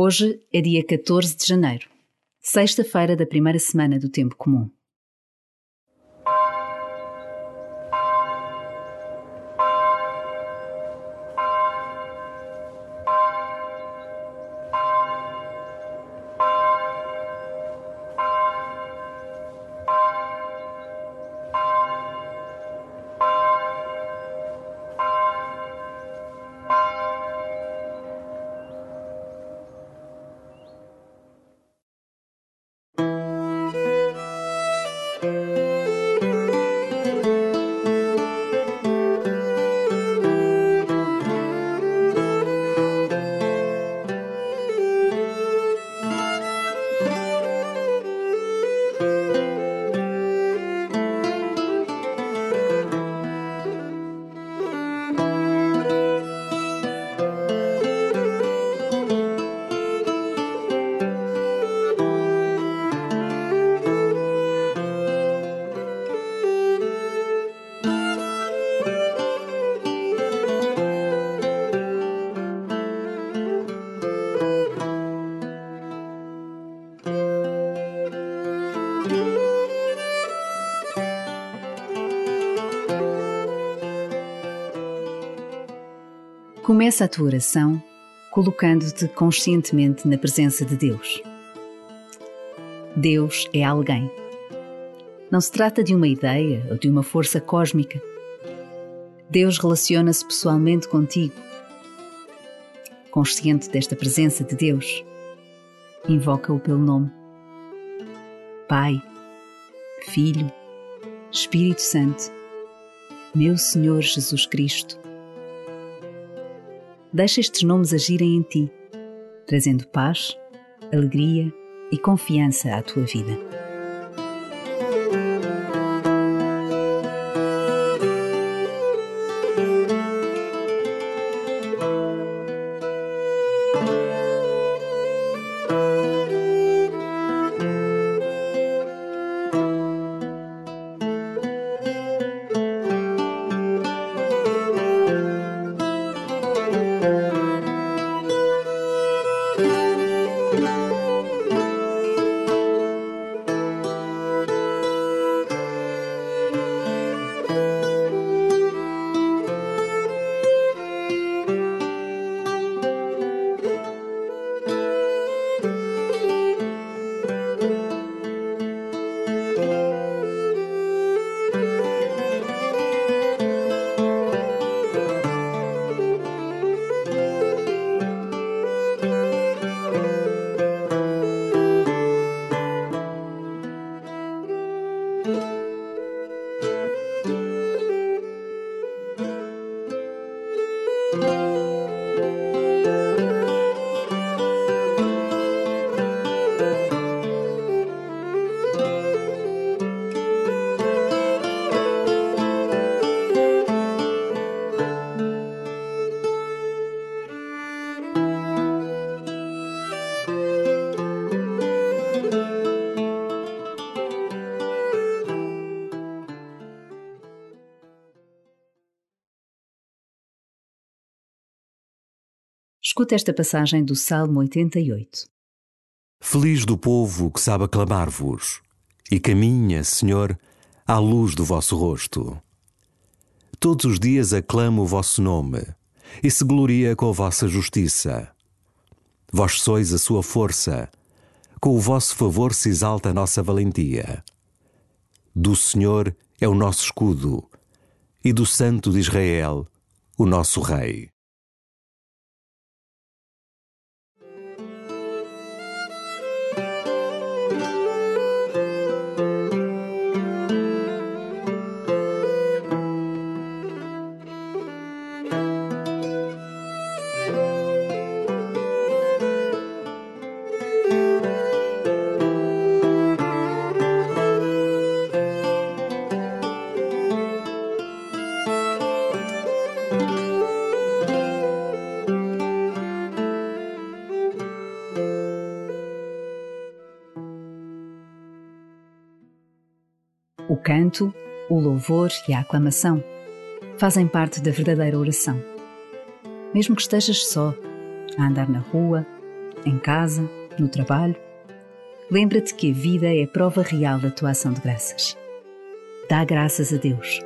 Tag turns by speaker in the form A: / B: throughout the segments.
A: Hoje é dia 14 de janeiro, sexta-feira da primeira semana do Tempo Comum. Começa a tua oração colocando-te conscientemente na presença de Deus. Deus é alguém. Não se trata de uma ideia ou de uma força cósmica. Deus relaciona-se pessoalmente contigo. Consciente desta presença de Deus, invoca-o pelo nome. Pai, Filho, Espírito Santo, meu Senhor Jesus Cristo Deixa estes nomes agirem em ti, trazendo paz, alegria e confiança à tua vida. Escuta esta passagem do Salmo 88.
B: Feliz do povo que sabe aclamar-vos e caminha, Senhor, à luz do vosso rosto. Todos os dias aclama o vosso nome e se gloria com a vossa justiça. Vós sois a sua força, com o vosso favor se exalta a nossa valentia. Do Senhor é o nosso escudo e do Santo de Israel, o nosso Rei.
A: O canto, o louvor e a aclamação fazem parte da verdadeira oração. Mesmo que estejas só, a andar na rua, em casa, no trabalho. Lembra-te que a vida é a prova real da tua ação de graças. Dá graças a Deus.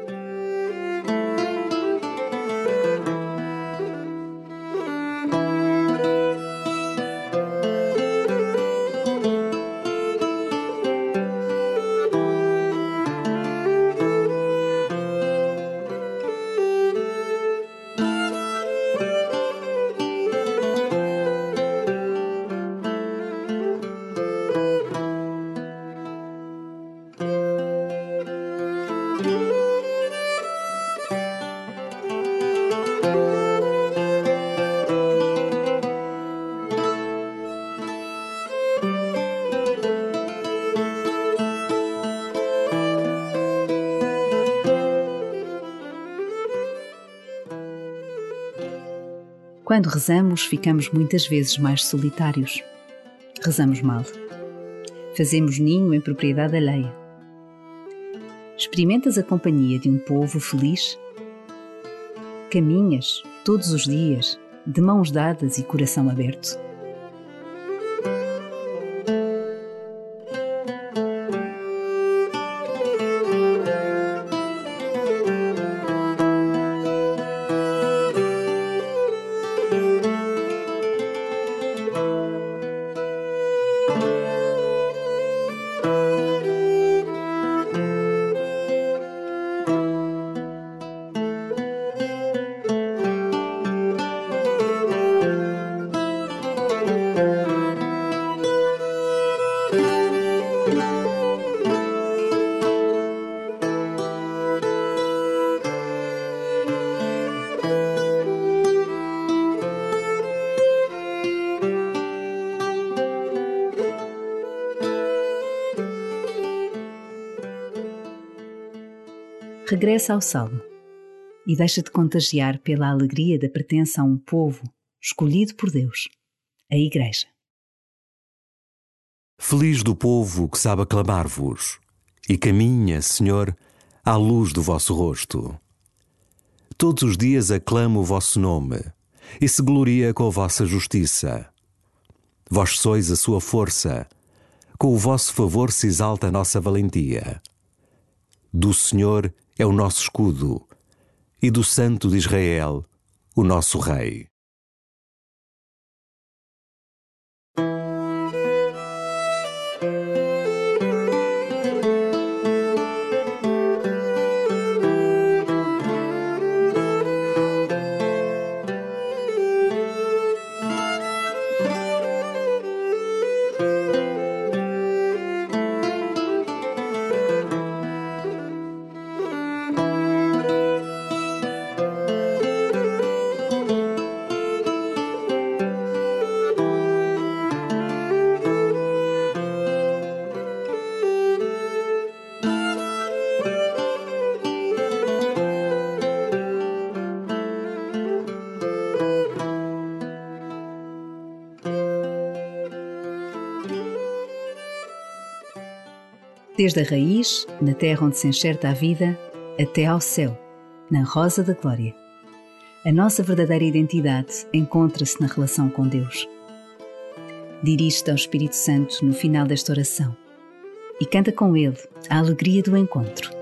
A: Quando rezamos, ficamos muitas vezes mais solitários. Rezamos mal. Fazemos ninho em propriedade alheia. Experimentas a companhia de um povo feliz? Caminhas todos os dias, de mãos dadas e coração aberto. Regressa ao Salmo e deixa-te contagiar pela alegria da pertença a um povo escolhido por Deus, a Igreja.
B: Feliz do povo que sabe aclamar-vos e caminha, Senhor, à luz do vosso rosto. Todos os dias aclama o vosso nome e se gloria com a vossa justiça. Vós sois a sua força, com o vosso favor se exalta a nossa valentia. Do Senhor é o nosso escudo, e do Santo de Israel, o nosso Rei.
A: Desde a raiz, na terra onde se enxerta a vida, até ao céu, na rosa da glória. A nossa verdadeira identidade encontra-se na relação com Deus. Dirige-te ao Espírito Santo no final desta oração e canta com ele a alegria do encontro.